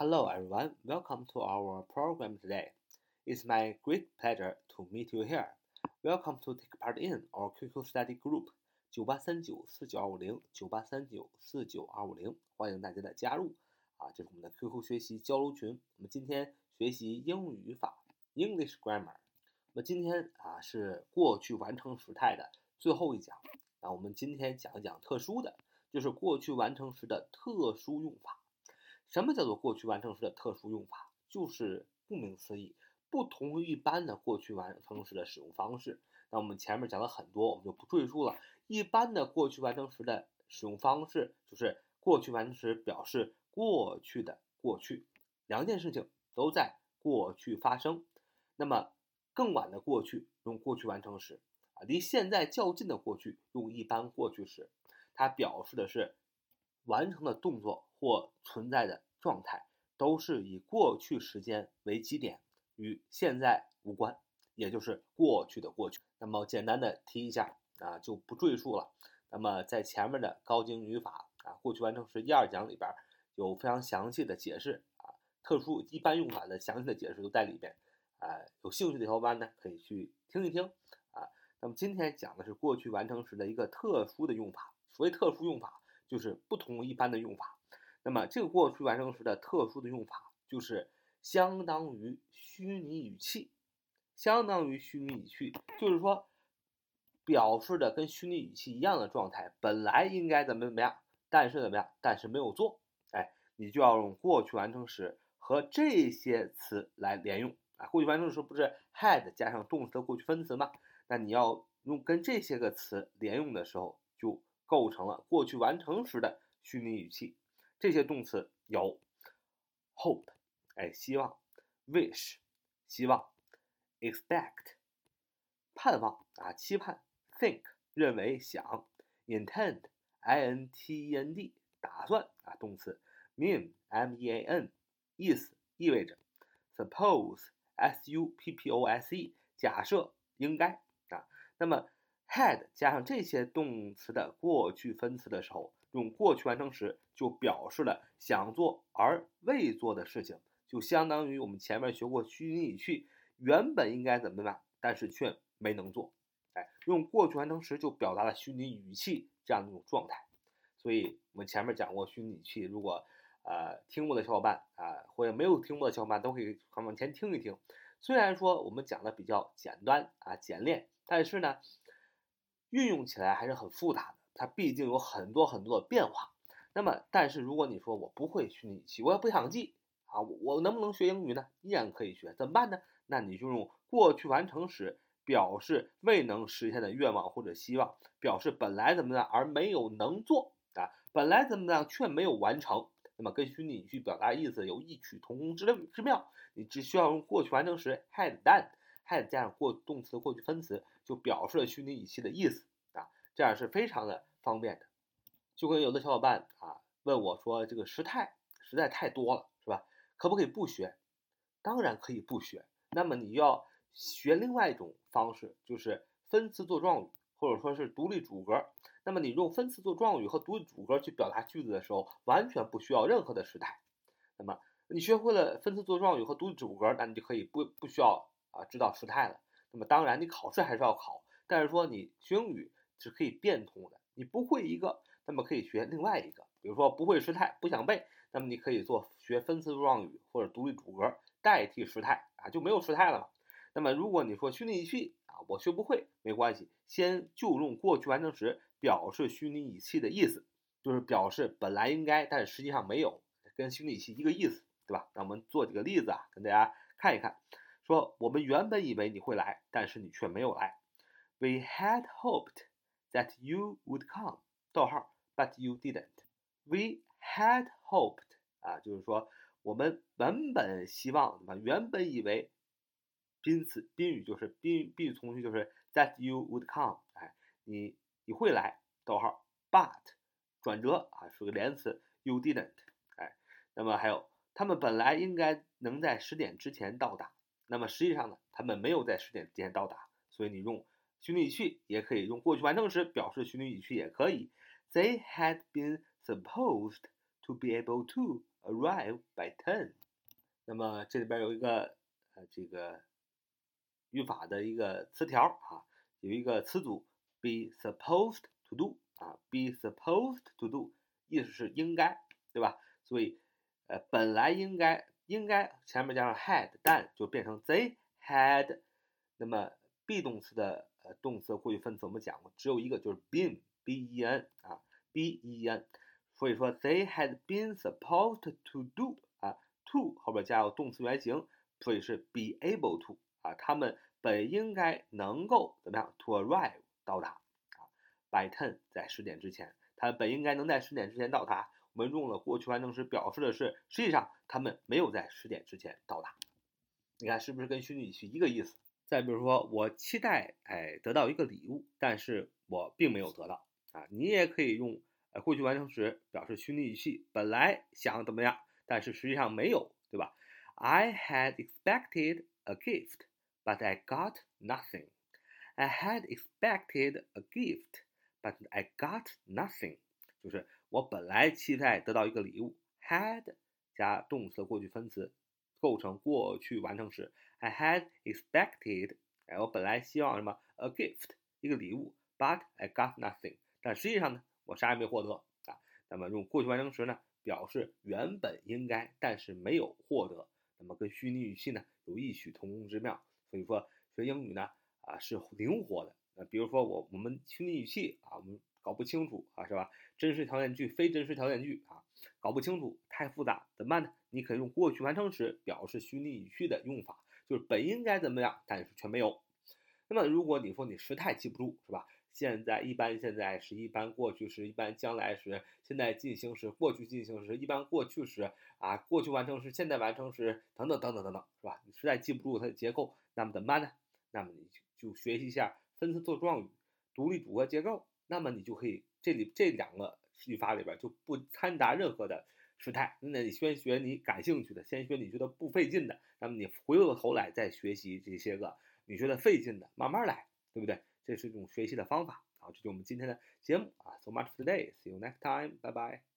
Hello, everyone. Welcome to our program today. It's my great pleasure to meet you here. Welcome to take part in our QQ study group 九八三九四九二五零九八三九四九二五零，欢迎大家的加入啊！这是我们的 QQ 学习交流群。我们今天学习英语语法 English Grammar。那么今天啊是过去完成时态的最后一讲。那我们今天讲一讲特殊的，就是过去完成时的特殊用法。什么叫做过去完成时的特殊用法？就是顾名思义，不同于一般的过去完成时的使用方式。那我们前面讲了很多，我们就不赘述了。一般的过去完成时的使用方式，就是过去完成时表示过去的过去，两件事情都在过去发生。那么更晚的过去用过去完成时啊，离现在较近的过去用一般过去时，它表示的是完成的动作。或存在的状态都是以过去时间为基点，与现在无关，也就是过去的过去。那么简单的提一下啊，就不赘述了。那么在前面的高精语法啊，过去完成时一二讲里边有非常详细的解释啊，特殊一般用法的详细的解释都在里边。啊，有兴趣的小伙伴呢可以去听一听啊。那么今天讲的是过去完成时的一个特殊的用法。所谓特殊用法，就是不同一般的用法。那么这个过去完成时的特殊的用法，就是相当于虚拟语气，相当于虚拟语气，就是说表示的跟虚拟语气一样的状态，本来应该怎么怎么样，但是怎么样，但是没有做，哎，你就要用过去完成时和这些词来连用啊。过去完成时不是 had 加上动词的过去分词吗？那你要用跟这些个词连用的时候，就构成了过去完成时的虚拟语气。这些动词有 hope，哎，希望；wish，希望；expect，盼望啊，期盼；think，认为、想；intend，i n t e n d，打算啊，动词；mean，m e a n，意思、意味着；suppose，s u p p o s e，假设、应该啊。那么 had 加上这些动词的过去分词的时候。用过去完成时就表示了想做而未做的事情，就相当于我们前面学过虚拟语气，原本应该怎么样，但是却没能做。哎，用过去完成时就表达了虚拟语气这样的一种状态。所以我们前面讲过虚拟语气，如果呃听过的小伙伴啊，或者没有听过的小伙伴都可以往前听一听。虽然说我们讲的比较简单啊简练，但是呢，运用起来还是很复杂的。它毕竟有很多很多的变化，那么，但是如果你说我不会虚拟语气，我也不想记啊，我能不能学英语呢？依然可以学，怎么办呢？那你就用过去完成时表示未能实现的愿望或者希望，表示本来怎么样而没有能做啊，本来怎么样却没有完成，那么跟虚拟语气表达意思有异曲同工之之妙。你只需要用过去完成时 had done done，had 加上过动词过去分词，就表示了虚拟语气的意思啊，这样是非常的。方便的，就跟有的小伙伴啊问我说：“这个时态实在太多了，是吧？可不可以不学？”当然可以不学。那么你要学另外一种方式，就是分词做状语，或者说是独立主格。那么你用分词做状语和独立主格去表达句子的时候，完全不需要任何的时态。那么你学会了分词做状语和独立主格，那你就可以不不需要啊知道时态了。那么当然你考试还是要考，但是说你学英语是可以变通的。你不会一个，那么可以学另外一个。比如说不会时态，不想背，那么你可以做学分词状语或者独立主格代替时态啊，就没有时态了嘛。那么如果你说虚拟语气啊，我学不会没关系，先就用过去完成时表示虚拟语气的意思，就是表示本来应该，但实际上没有，跟虚拟语气一个意思，对吧？那我们做几个例子啊，跟大家看一看。说我们原本以为你会来，但是你却没有来。We had hoped. that you would come，逗号，but you didn't. We had hoped 啊，就是说我们原本希望，对吧？原本以为，宾词宾语就是宾宾语从句就是 that you would come，哎，你你会来，逗号，but 转折啊，是个连词，you didn't，哎，那么还有他们本来应该能在十点之前到达，那么实际上呢，他们没有在十点之前到达，所以你用。虚拟语气也可以用过去完成时表示虚拟语气也可以。They had been supposed to be able to arrive by ten。那么这里边有一个呃这个语法的一个词条啊，有一个词组 be supposed to do 啊，be supposed to do 意思是应该，对吧？所以呃本来应该应该前面加上 had，但就变成 they had。那么 be 动词的呃动词过去分词我们讲过，只有一个就是 been，b e n 啊，b e n。所以说，they had been supposed to do 啊，to 后边加有动词原形，所以是 be able to 啊，他们本应该能够怎么样？to arrive 到达啊，by ten 在十点之前，他本应该能在十点之前到达。我们用了过去完成时，表示的是实际上他们没有在十点之前到达。你看是不是跟虚拟语气一个意思？再比如说，我期待哎得到一个礼物，但是我并没有得到啊，你也可以用。呃，过去完成时表示虚拟语气，本来想怎么样，但是实际上没有，对吧？I had expected a gift, but I got nothing. I had expected a gift, but I got nothing. 就是我本来期待得到一个礼物，had 加动词的过去分词构成过去完成时。I had expected，哎，我本来希望什么？a gift，一个礼物，but I got nothing。但实际上呢？我啥也没获得啊，那么用过去完成时呢，表示原本应该，但是没有获得，那么跟虚拟语气呢有异曲同工之妙。所以说学英语呢啊是灵活的。那比如说我我们虚拟语气啊，我们搞不清楚啊，是吧？真实条件句、非真实条件句啊，搞不清楚，太复杂，怎么办呢？你可以用过去完成时表示虚拟语气的用法，就是本应该怎么样，但是却没有。那么如果你说你时态记不住，是吧？现在一般现在时一般过去时一般将来时现在进行时过去进行时一般过去时啊过去完成时现在完成时等等等等等等是吧？你实在记不住它的结构，那么怎么办呢？那么你就学习一下分词做状语、独立组合结构，那么你就可以这里这两个语法里边就不掺杂任何的时态。那你先学你感兴趣的，先学你觉得不费劲的，那么你回过头来再学习这些个你觉得费劲的，慢慢来，对不对？这是一种学习的方法好，这就是我们今天的节目啊。So much for today. See you next time. Bye bye.